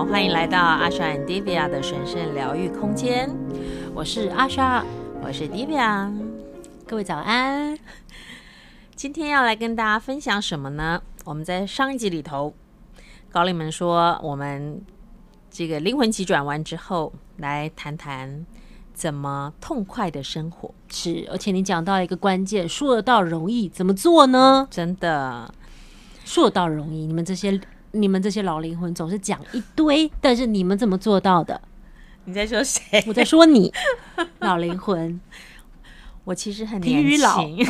好，欢迎来到阿莎 and Divya 的神圣疗愈空间。我是阿莎，我是 Divya，各位早安。今天要来跟大家分享什么呢？我们在上一集里头，高丽们说，我们这个灵魂急转弯之后，来谈谈怎么痛快的生活。是，而且你讲到一个关键，说得到容易，怎么做呢？真的，说得到容易，你们这些。你们这些老灵魂总是讲一堆，但是你们怎么做到的？你在说谁？我在说你，老灵魂。我其实很年轻，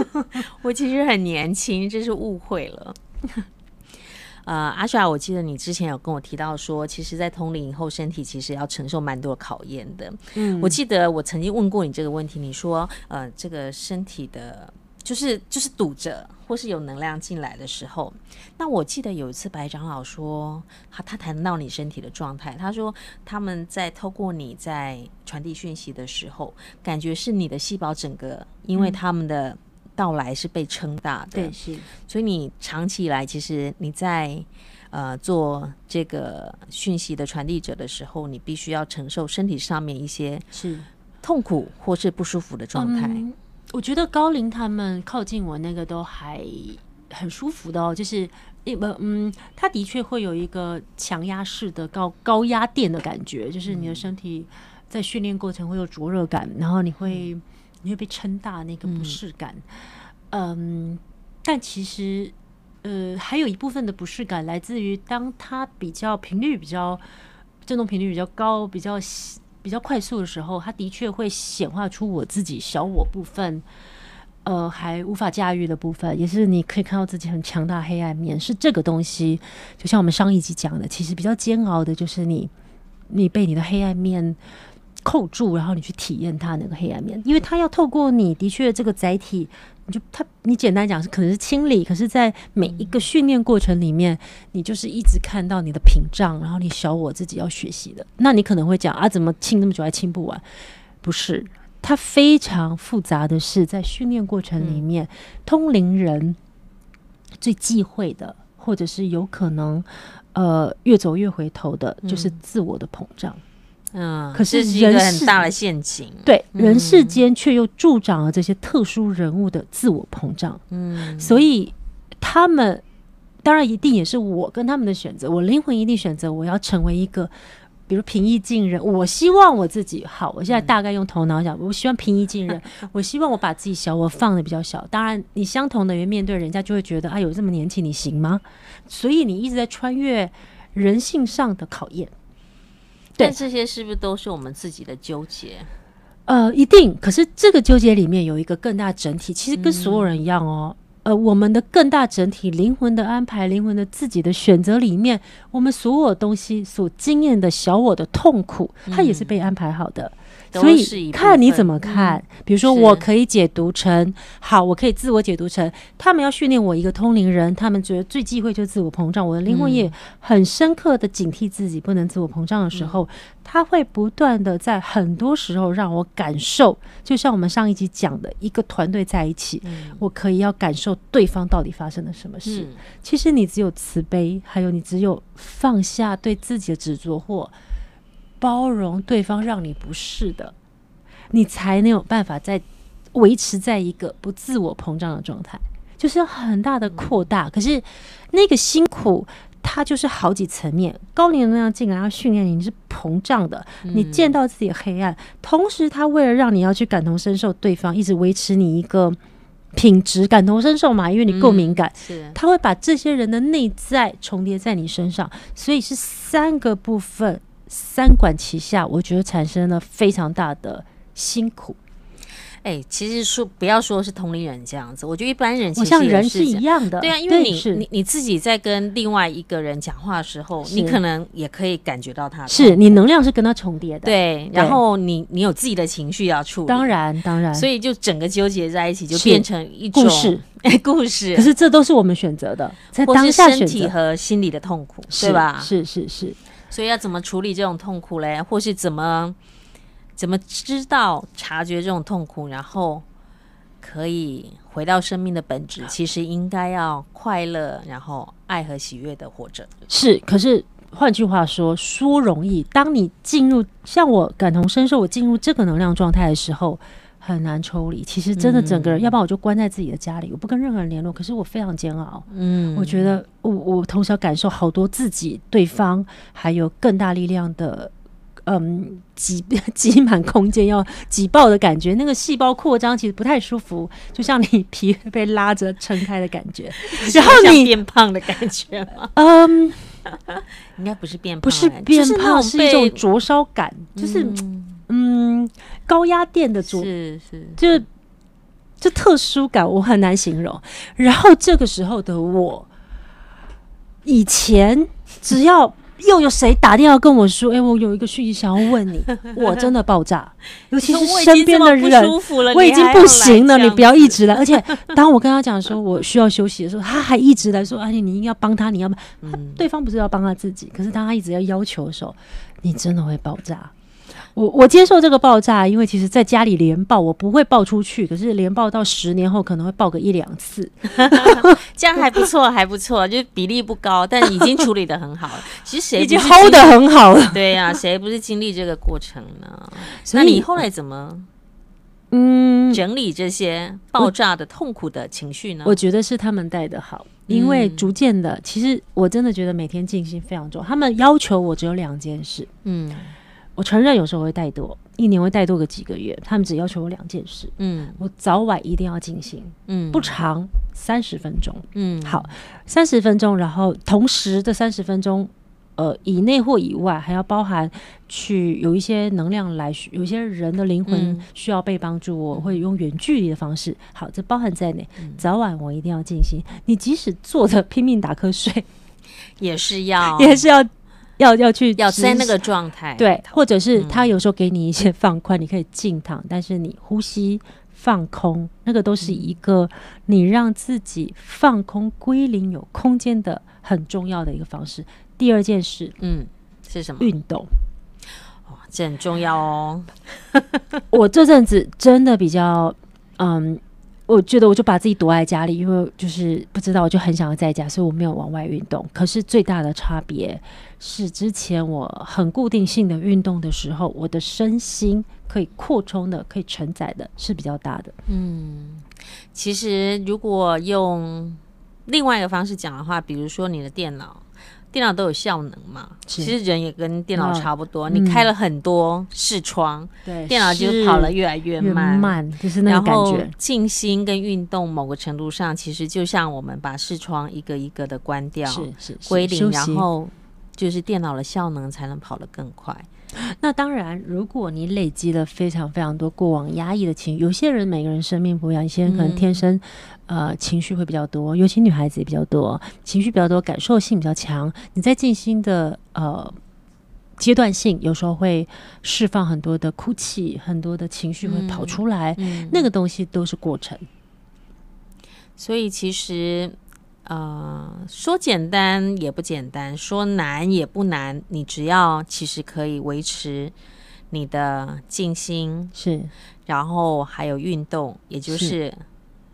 我其实很年轻，这是误会了。呃，阿帅，我记得你之前有跟我提到说，其实，在通灵以后，身体其实要承受蛮多考验的。嗯，我记得我曾经问过你这个问题，你说，呃，这个身体的。就是就是堵着，或是有能量进来的时候，那我记得有一次白长老说，他他谈到你身体的状态，他说他们在透过你在传递讯息的时候，感觉是你的细胞整个，因为他们的到来是被撑大的，对，是，所以你长期以来其实你在呃做这个讯息的传递者的时候，你必须要承受身体上面一些是痛苦或是不舒服的状态。嗯我觉得高龄他们靠近我那个都还很舒服的哦，就是一不嗯，他的确会有一个强压式的高高压电的感觉，就是你的身体在训练过程会有灼热感，然后你会你会被撑大那个不适感，嗯，嗯，但其实呃还有一部分的不适感来自于当它比较频率比较振动频率比较高比较。比较快速的时候，它的确会显化出我自己小我部分，呃，还无法驾驭的部分，也是你可以看到自己很强大黑暗面，是这个东西。就像我们上一集讲的，其实比较煎熬的就是你，你被你的黑暗面扣住，然后你去体验它那个黑暗面，因为它要透过你的确这个载体。你就它，你简单讲是可能是清理，可是，在每一个训练过程里面，你就是一直看到你的屏障，然后你小我自己要学习的。那你可能会讲啊，怎么清那么久还清不完？不是，它非常复杂的是，在训练过程里面，嗯、通灵人最忌讳的，或者是有可能呃越走越回头的，就是自我的膨胀。嗯，可是人是一个很大的陷阱。对，嗯、人世间却又助长了这些特殊人物的自我膨胀。嗯，所以他们当然一定也是我跟他们的选择。我灵魂一定选择我要成为一个，比如平易近人。我希望我自己好。我现在大概用头脑想，我希望平易近人。我希望我把自己小我放的比较小。当然，你相同的人面对人家就会觉得，啊，有这么年轻，你行吗？所以你一直在穿越人性上的考验。但这些是不是都是我们自己的纠结？呃，一定。可是这个纠结里面有一个更大整体，其实跟所有人一样哦。嗯、呃，我们的更大整体，灵魂的安排，灵魂的自己的选择里面，我们所有东西所经验的小我的痛苦，它也是被安排好的。嗯所以看你怎么看，比如说我可以解读成好，我可以自我解读成他们要训练我一个通灵人，他们觉得最忌讳就是自我膨胀。我的灵魂也很深刻的警惕自己不能自我膨胀的时候，他会不断的在很多时候让我感受，就像我们上一集讲的一个团队在一起，我可以要感受对方到底发生了什么事。其实你只有慈悲，还有你只有放下对自己的执着或。包容对方让你不适的，你才能有办法在维持在一个不自我膨胀的状态，就是要很大的扩大。可是那个辛苦，它就是好几层面。高灵能量进来要训练你，你是膨胀的，你见到自己的黑暗，同时他为了让你要去感同身受对方，一直维持你一个品质，感同身受嘛，因为你够敏感，是他会把这些人的内在重叠在你身上，所以是三个部分。三管齐下，我觉得产生了非常大的辛苦。哎、欸，其实说不要说是同龄人这样子，我觉得一般人其实像人是一样的。对啊，因为你你你自己在跟另外一个人讲话的时候，你可能也可以感觉到他，是你能量是跟他重叠的。对，然后你你有自己的情绪要处理，当然当然，所以就整个纠结在一起，就变成一种故事。哎，故事。可是这都是我们选择的，在当下身体和心理的痛苦，对吧？是是是。所以要怎么处理这种痛苦嘞？或是怎么怎么知道察觉这种痛苦，然后可以回到生命的本质？其实应该要快乐，然后爱和喜悦的活着。是，可是换句话说，说容易，当你进入像我感同身受，我进入这个能量状态的时候，很难抽离。其实真的整个人，嗯、要不然我就关在自己的家里，我不跟任何人联络。可是我非常煎熬。嗯，我觉得我我同时要感受好多自己、对方，还有更大力量的。嗯，挤 挤满空间要挤爆的感觉，那个细胞扩张其实不太舒服，就像你皮被拉着撑开的感觉，然后你变胖的感觉吗？嗯，应该不是变胖，不是变胖，是一种灼烧感，就是嗯高压电的灼，是是，就就特殊感，我很难形容。然后这个时候的我，以前只要。又有谁打电话跟我说：“哎、欸，我有一个讯息想要问你。” 我真的爆炸，尤其是身边的人，我已经不行了，你不要一直来。而且当我跟他讲说我需要休息的时候，他还一直来说：“而且你应该帮他，你要不……嗯、对方不是要帮他自己，可是当他一直要要求的时候，你真的会爆炸。”我我接受这个爆炸，因为其实在家里连爆我不会爆出去，可是连爆到十年后可能会爆个一两次，这样还不错，还不错，就是比例不高，但已经处理的很好了。其实谁已经 hold 的很好了？对呀、啊，谁不是经历这个过程呢？那你后来怎么嗯整理这些爆炸的痛苦的情绪呢？我，我觉得是他们带的好，因为逐渐的，其实我真的觉得每天静心非常重要。他们要求我只有两件事，嗯。我承认有时候会怠惰，一年会怠惰个几个月。他们只要求我两件事，嗯，我早晚一定要进行，嗯，不长，三十分钟，嗯，好，三十分钟，然后同时的三十分钟，呃，以内或以外，还要包含去有一些能量来，有一些人的灵魂需要被帮助，我会用远距离的方式。好，这包含在内，早晚我一定要进行。你即使坐着拼命打瞌睡，也是要，也是要。要要去要在那个状态，对，或者是他有时候给你一些放宽，嗯、你可以静躺，但是你呼吸放空，那个都是一个你让自己放空归零有空间的很重要的一个方式。第二件事，嗯，是什么？运动，哇，这很重要哦。我这阵子真的比较，嗯。我觉得我就把自己躲在家里，因为就是不知道，我就很想要在家，所以我没有往外运动。可是最大的差别是，之前我很固定性的运动的时候，我的身心可以扩充的、可以承载的是比较大的。嗯，其实如果用另外一个方式讲的话，比如说你的电脑。电脑都有效能嘛？其实人也跟电脑差不多。哦、你开了很多视窗，对、嗯，电脑就跑了越来越慢，越慢就是那个感觉。然后静心跟运动，某个程度上，其实就像我们把视窗一个一个的关掉，是是归零，然后就是电脑的效能才能跑得更快。那当然，如果你累积了非常非常多过往压抑的情绪，有些人每个人生命不一样，有些人可能天生、嗯、呃情绪会比较多，尤其女孩子也比较多，情绪比较多，感受性比较强。你在静心的呃阶段性，有时候会释放很多的哭泣，很多的情绪会跑出来，嗯嗯、那个东西都是过程。所以其实。呃，说简单也不简单，说难也不难。你只要其实可以维持你的静心，是，然后还有运动，也就是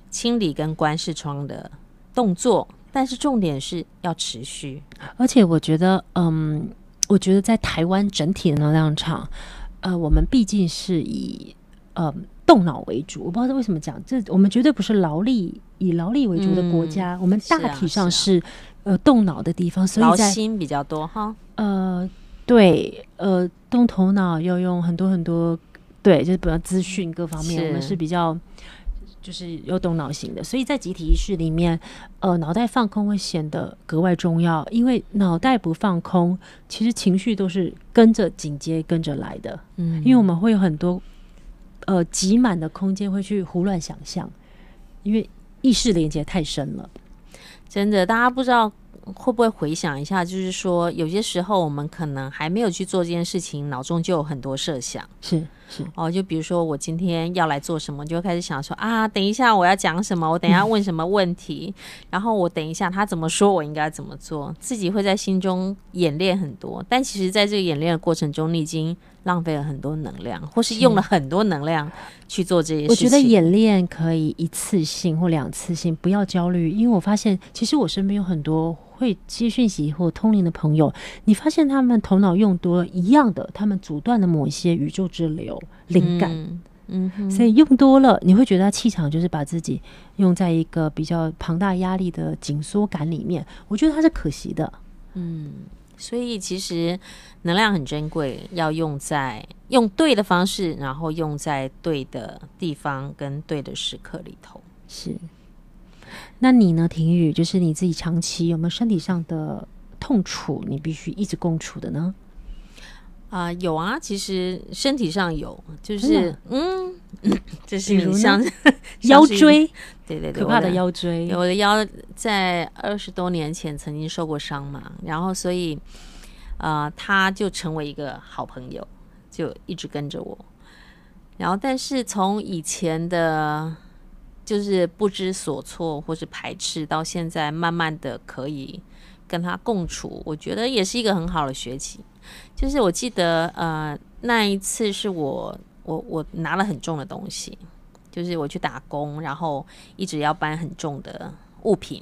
清理跟关视窗的动作。是。但是重点是要持续。而且我觉得，嗯，我觉得在台湾整体的能量场，呃，我们毕竟是以，呃。动脑为主，我不知道为什么讲这，我们绝对不是劳力以劳力为主的国家，嗯、我们大体上是，呃动脑的地方，所以劳心比较多哈。呃，对，呃，动头脑要用很多很多，对，就是比较资讯各方面，我们是比较就是要动脑型的，所以在集体意识里面，呃，脑袋放空会显得格外重要，因为脑袋不放空，其实情绪都是跟着紧接跟着来的，嗯，因为我们会有很多。呃，挤满的空间会去胡乱想象，因为意识连接太深了。真的，大家不知道会不会回想一下，就是说有些时候我们可能还没有去做这件事情，脑中就有很多设想。是是哦，就比如说我今天要来做什么，就开始想说啊，等一下我要讲什么，我等一下问什么问题，嗯、然后我等一下他怎么说，我应该怎么做，自己会在心中演练很多。但其实，在这个演练的过程中，你已经浪费了很多能量，或是用了很多能量去做这些事情。我觉得演练可以一次性或两次性，不要焦虑，因为我发现其实我身边有很多会接讯息或通灵的朋友，你发现他们头脑用多了一样的，他们阻断了某些宇宙之流灵感。嗯嗯哼，所以用多了，你会觉得他气场就是把自己用在一个比较庞大压力的紧缩感里面，我觉得它是可惜的。嗯。所以其实能量很珍贵，要用在用对的方式，然后用在对的地方跟对的时刻里头。是。那你呢，婷宇？就是你自己长期有没有身体上的痛楚？你必须一直共处的呢？啊、呃，有啊，其实身体上有，就是嗯，就是像腰椎，对对对，可怕的腰椎。我的，腰在二十多年前曾经受过伤嘛，然后所以啊、呃，他就成为一个好朋友，就一直跟着我。然后，但是从以前的，就是不知所措或是排斥，到现在慢慢的可以跟他共处，我觉得也是一个很好的学习。就是我记得，呃，那一次是我我我拿了很重的东西，就是我去打工，然后一直要搬很重的物品，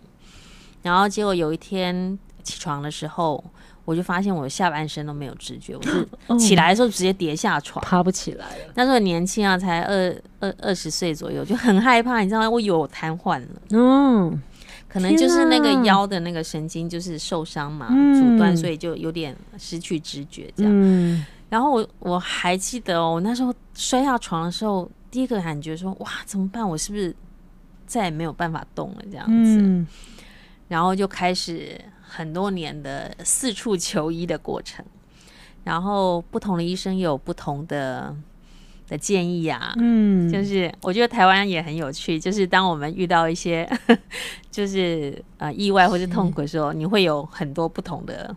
然后结果有一天起床的时候，我就发现我下半身都没有知觉，我是 起来的时候直接跌下床，爬不起来了。那时候很年轻啊，才二二二十岁左右，就很害怕，你知道吗？我以为我瘫痪了。嗯。可能就是那个腰的那个神经就是受伤嘛，阻断，所以就有点失去知觉这样。嗯、然后我我还记得哦，我那时候摔下床的时候，第一个感觉说哇，怎么办？我是不是再也没有办法动了这样子？嗯、然后就开始很多年的四处求医的过程，然后不同的医生有不同的。的建议啊，嗯，就是我觉得台湾也很有趣，就是当我们遇到一些 就是呃意外或是痛苦的时候，你会有很多不同的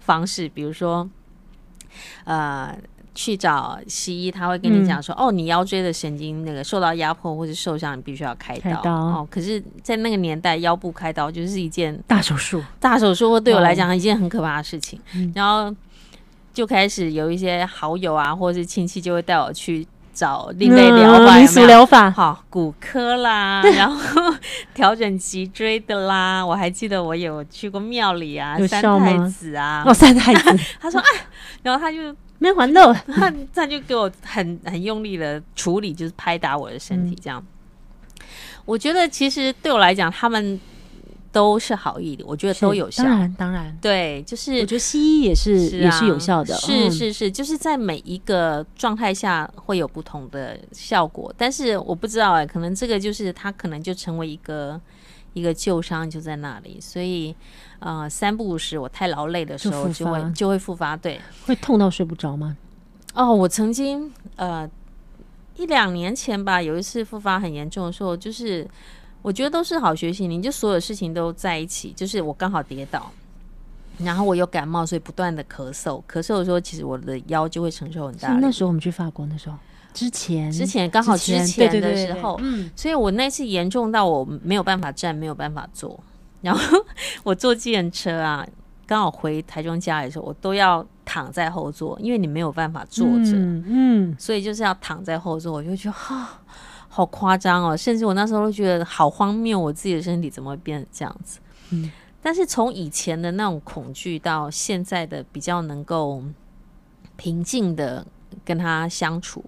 方式，比如说呃去找西医，他会跟你讲说，哦，你腰椎的神经那个受到压迫或者受伤，你必须要开刀，开刀。哦。可是，在那个年代，腰部开刀就是一件大手术，大手术对我来讲一件很可怕的事情，然后。就开始有一些好友啊，或者是亲戚就会带我去找另类疗法，民俗疗法，好骨科啦，然后调整脊椎的啦。我还记得我有去过庙里啊，三太子啊，哦，三太子，他说啊，然后他就没还漏，他他就给我很很用力的处理，就是拍打我的身体，这样。嗯、我觉得其实对我来讲，他们。都是好意的，我觉得都有效。当然，当然，对，就是我觉得西医也是，是、啊、也是有效的。是是是，就是在每一个状态下会有不同的效果。但是我不知道哎、欸，可能这个就是他可能就成为一个一个旧伤就在那里。所以呃，三不五时我太劳累的时候就会就，就会复发。对，会痛到睡不着吗？哦，我曾经呃一两年前吧，有一次复发很严重的时候，就是。我觉得都是好学习，你就所有事情都在一起。就是我刚好跌倒，然后我又感冒，所以不断的咳嗽。咳嗽的时候，其实我的腰就会承受很大。那时候我们去法国的时候，之前之前刚好之前的时候，嗯，所以我那次严重到我没有办法站，没有办法坐。然后 我坐计程车啊，刚好回台中家里的时候，我都要躺在后座，因为你没有办法坐着，嗯，嗯，所以就是要躺在后座，我就觉得哈。好夸张哦！甚至我那时候都觉得好荒谬，我自己的身体怎么会变成这样子？嗯，但是从以前的那种恐惧到现在的比较能够平静的跟他相处，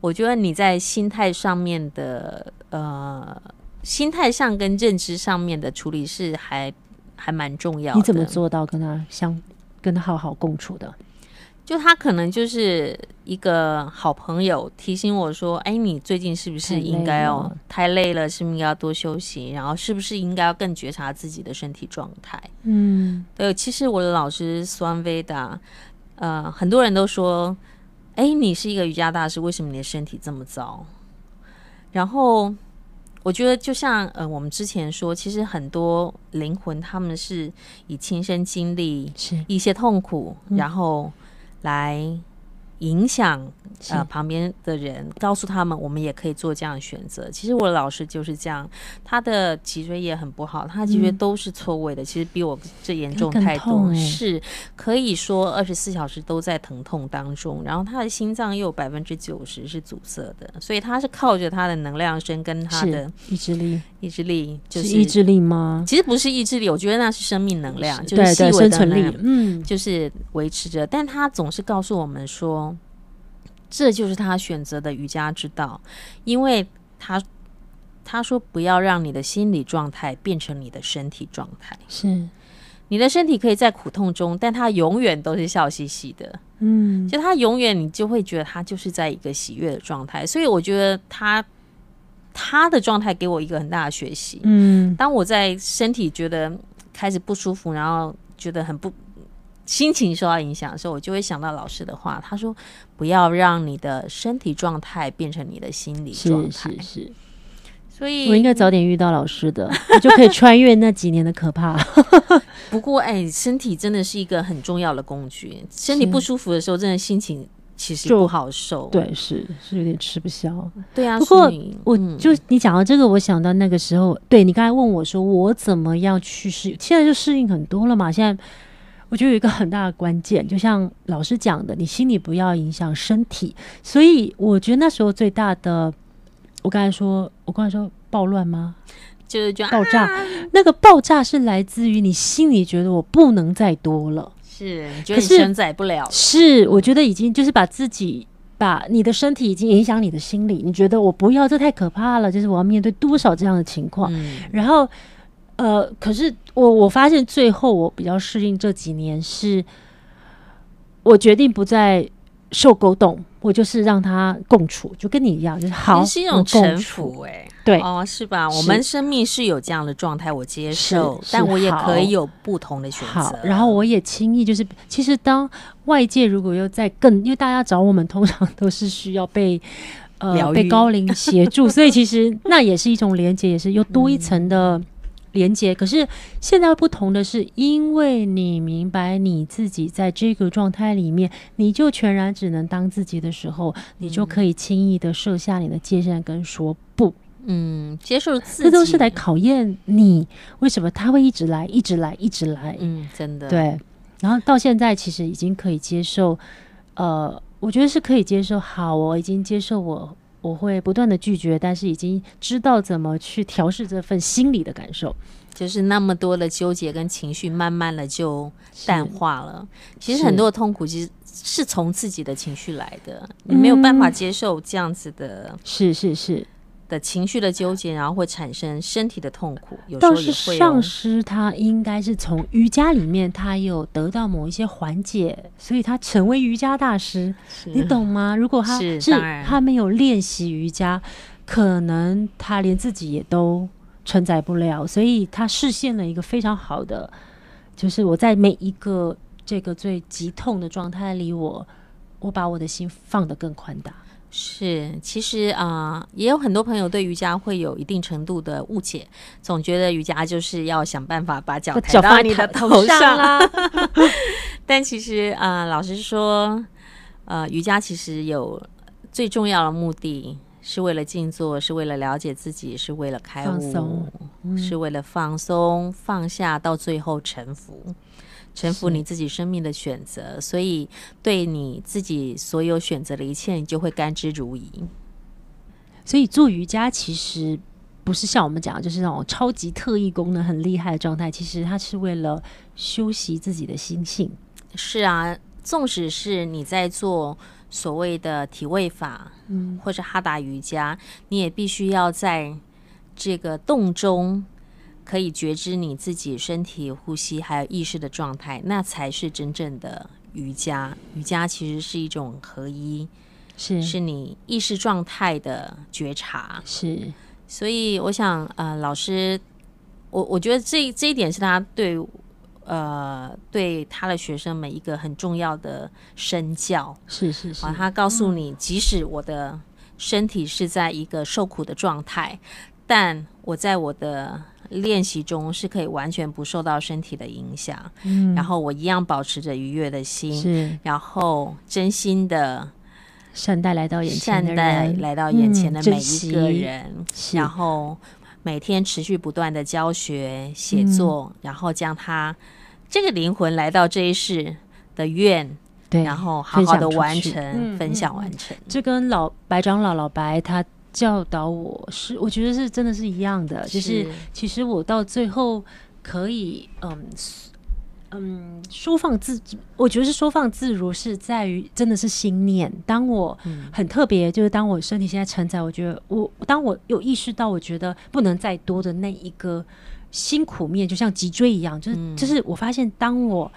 我觉得你在心态上面的呃，心态上跟认知上面的处理是还还蛮重要的。你怎么做到跟他相跟他好好共处的？就他可能就是一个好朋友，提醒我说：“哎，你最近是不是应该要太累了？是不是应该要多休息？然后是不是应该要更觉察自己的身体状态？”嗯，对。其实我的老师苏安维达，呃，很多人都说：“哎，你是一个瑜伽大师，为什么你的身体这么糟？”然后我觉得，就像呃，我们之前说，其实很多灵魂他们是以亲身经历一些痛苦，然后。来影响呃旁边的人，告诉他们我们也可以做这样的选择。其实我的老师就是这样，他的脊椎也很不好，他脊椎都是错位的，嗯、其实比我这严重太多，是可以说二十四小时都在疼痛当中。然后他的心脏又有百分之九十是阻塞的，所以他是靠着他的能量身跟他的意志力，意志力就是，是意志力吗？其实不是意志力，我觉得那是生命能量，是就是细微的能量，嗯，就是维持着。但他总是告诉我们说。这就是他选择的瑜伽之道，因为他他说不要让你的心理状态变成你的身体状态。是，你的身体可以在苦痛中，但他永远都是笑嘻嘻的。嗯，就他永远你就会觉得他就是在一个喜悦的状态。所以我觉得他他的状态给我一个很大的学习。嗯，当我在身体觉得开始不舒服，然后觉得很不。心情受到影响的时候，我就会想到老师的话。他说：“不要让你的身体状态变成你的心理状态。”是是是，所以我应该早点遇到老师的，我就可以穿越那几年的可怕。不过，哎、欸，身体真的是一个很重要的工具。身体不舒服的时候，真的心情其实不好受。对，是是有点吃不消。对啊，不过我就你讲到这个，我想到那个时候，对你刚才问我说，我怎么样去适应？现在就适应很多了嘛，现在。我觉得有一个很大的关键，就像老师讲的，你心里不要影响身体。所以我觉得那时候最大的，我刚才说，我刚才说暴乱吗？就是就爆炸。那个爆炸是来自于你心里觉得我不能再多了，是，你觉得你承载不了。是，我觉得已经就是把自己把你的身体已经影响你的心理，你觉得我不要，这太可怕了。就是我要面对多少这样的情况，嗯、然后。呃，可是我我发现最后我比较适应这几年是，我决定不再受勾动，我就是让他共处，就跟你一样，就是好，是一种臣服，哎，对，哦，是吧？我们生命是有这样的状态，我接受，但我也可以有不同的选择。然后我也轻易就是，其实当外界如果又在更，因为大家找我们通常都是需要被呃被高龄协助，所以其实那也是一种连接，也是又多一层的。嗯连接，可是现在不同的是，因为你明白你自己在这个状态里面，你就全然只能当自己的时候，嗯、你就可以轻易的设下你的界限跟说不，嗯，接受自己，这都是来考验你为什么他会一直来，一直来，一直来，嗯，真的对。然后到现在其实已经可以接受，呃，我觉得是可以接受。好，我已经接受我。我会不断的拒绝，但是已经知道怎么去调试这份心理的感受，就是那么多的纠结跟情绪，慢慢的就淡化了。其实很多的痛苦其实是从自己的情绪来的，你没有办法接受这样子的，是是是。的情绪的纠结，然后会产生身体的痛苦。有时候也会有。倒是上师他应该是从瑜伽里面，他有得到某一些缓解，所以他成为瑜伽大师。你懂吗？如果他是，是他没有练习瑜伽，可能他连自己也都承载不了。所以他实现了一个非常好的，就是我在每一个这个最急痛的状态里，我我把我的心放得更宽大。是，其实啊、呃，也有很多朋友对瑜伽会有一定程度的误解，总觉得瑜伽就是要想办法把脚抬到你的头上啦。但其实啊、呃，老实说，呃，瑜伽其实有最重要的目的，是为了静坐，是为了了解自己，是为了开悟，嗯、是为了放松、放下，到最后臣服。臣服你自己生命的选择，所以对你自己所有选择的一切，你就会甘之如饴。所以做瑜伽其实不是像我们讲的，就是那种超级特异功能很厉害的状态。其实它是为了修习自己的心性。是啊，纵使是你在做所谓的体位法，嗯，或者哈达瑜伽，你也必须要在这个动中。可以觉知你自己身体、呼吸还有意识的状态，那才是真正的瑜伽。瑜伽其实是一种合一，是是你意识状态的觉察。是，所以我想，呃，老师，我我觉得这这一点是他对呃对他的学生们一个很重要的身教。是是是，他告诉你，即使我的身体是在一个受苦的状态，但我在我的练习中是可以完全不受到身体的影响，嗯，然后我一样保持着愉悦的心，是，然后真心的善待来到眼前的人，善待来到眼前的每一个人，嗯、然后每天持续不断的教学写作，嗯、然后将他这个灵魂来到这一世的愿，对，然后好好的完成，分享，分享完成，这跟老白长老老白他。教导我是，我觉得是真的是一样的，是就是其实我到最后可以，嗯嗯，收放自，我觉得是收放自如，是在于真的是心念。当我很特别，就是当我身体现在承载，我觉得我当我有意识到，我觉得不能再多的那一个辛苦面，就像脊椎一样，就是、嗯、就是我发现当我。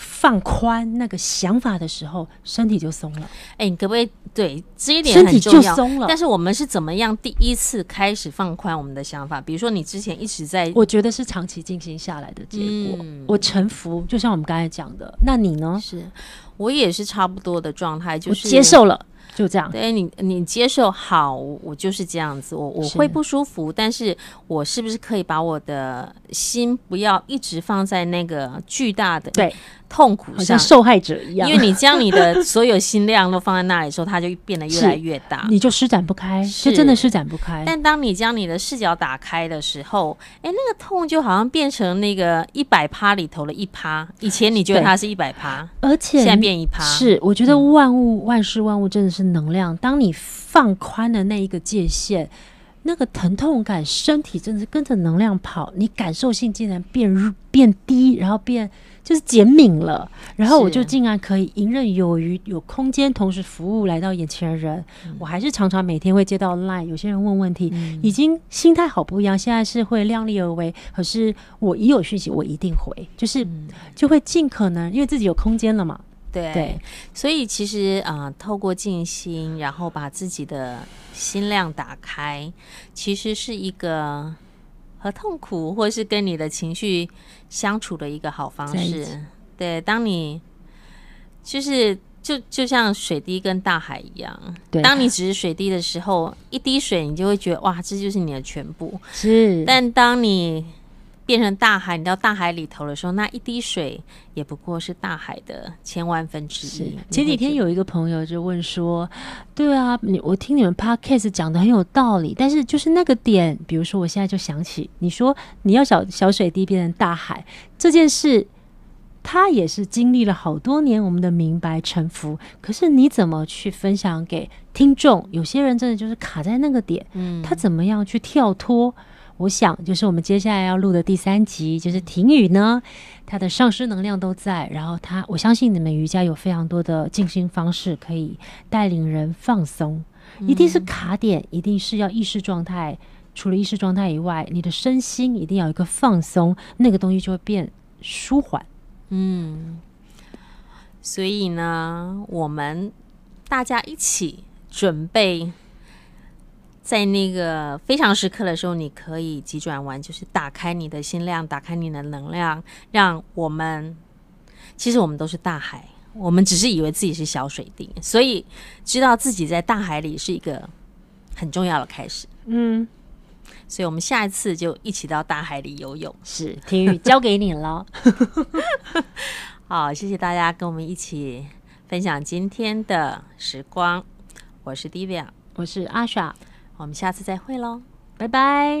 放宽那个想法的时候，身体就松了。哎、欸，你可不可以对这一点很重要？身体就松了。但是我们是怎么样第一次开始放宽我们的想法？比如说你之前一直在，我觉得是长期进行下来的结果。嗯、我臣服，就像我们刚才讲的。那你呢？是我也是差不多的状态，就是接受了。就这样，对你，你接受好，我就是这样子，我我会不舒服，是但是我是不是可以把我的心不要一直放在那个巨大的对痛苦上，像受害者一样？因为你将你的所有心量都放在那里的时候，它就变得越来越大，你就施展不开，是就真的施展不开。但当你将你的视角打开的时候，哎，那个痛就好像变成那个一百趴里头的一趴，以前你觉得它是一百趴，而且现在变一趴，是我觉得万物、嗯、万事万物真的是。能量，当你放宽了那一个界限，那个疼痛感，身体真的是跟着能量跑，你感受性竟然变变低，然后变就是减敏了，然后我就竟然可以游刃有余，有空间，同时服务来到眼前的人。嗯、我还是常常每天会接到 line，有些人问问题，嗯、已经心态好不一样，现在是会量力而为。可是我一有讯息，我一定回，就是就会尽可能，因为自己有空间了嘛。对，对，所以其实啊、呃，透过静心，然后把自己的心量打开，其实是一个和痛苦或是跟你的情绪相处的一个好方式。对，当你就是就就像水滴跟大海一样，对，当你只是水滴的时候，一滴水你就会觉得哇，这就是你的全部。是，但当你变成大海，你到大海里头的时候，那一滴水也不过是大海的千万分之一。前几天有一个朋友就问说：“对啊，你我听你们 podcast 讲的很有道理，但是就是那个点，比如说我现在就想起你说你要小小水滴变成大海这件事，他也是经历了好多年我们的明白沉浮。可是你怎么去分享给听众？有些人真的就是卡在那个点，嗯，他怎么样去跳脱？”我想，就是我们接下来要录的第三集，就是婷雨呢，他的上师能量都在，然后他，我相信你们瑜伽有非常多的静心方式可以带领人放松，一定是卡点，一定是要意识状态，除了意识状态以外，你的身心一定要有一个放松，那个东西就会变舒缓。嗯，所以呢，我们大家一起准备。在那个非常时刻的时候，你可以急转弯，就是打开你的心量，打开你的能量，让我们，其实我们都是大海，我们只是以为自己是小水滴，所以知道自己在大海里是一个很重要的开始。嗯，所以我们下一次就一起到大海里游泳。是，婷雨交给你了。好，谢谢大家跟我们一起分享今天的时光。我是 Divya，我是 Asha。我们下次再会喽，拜。拜，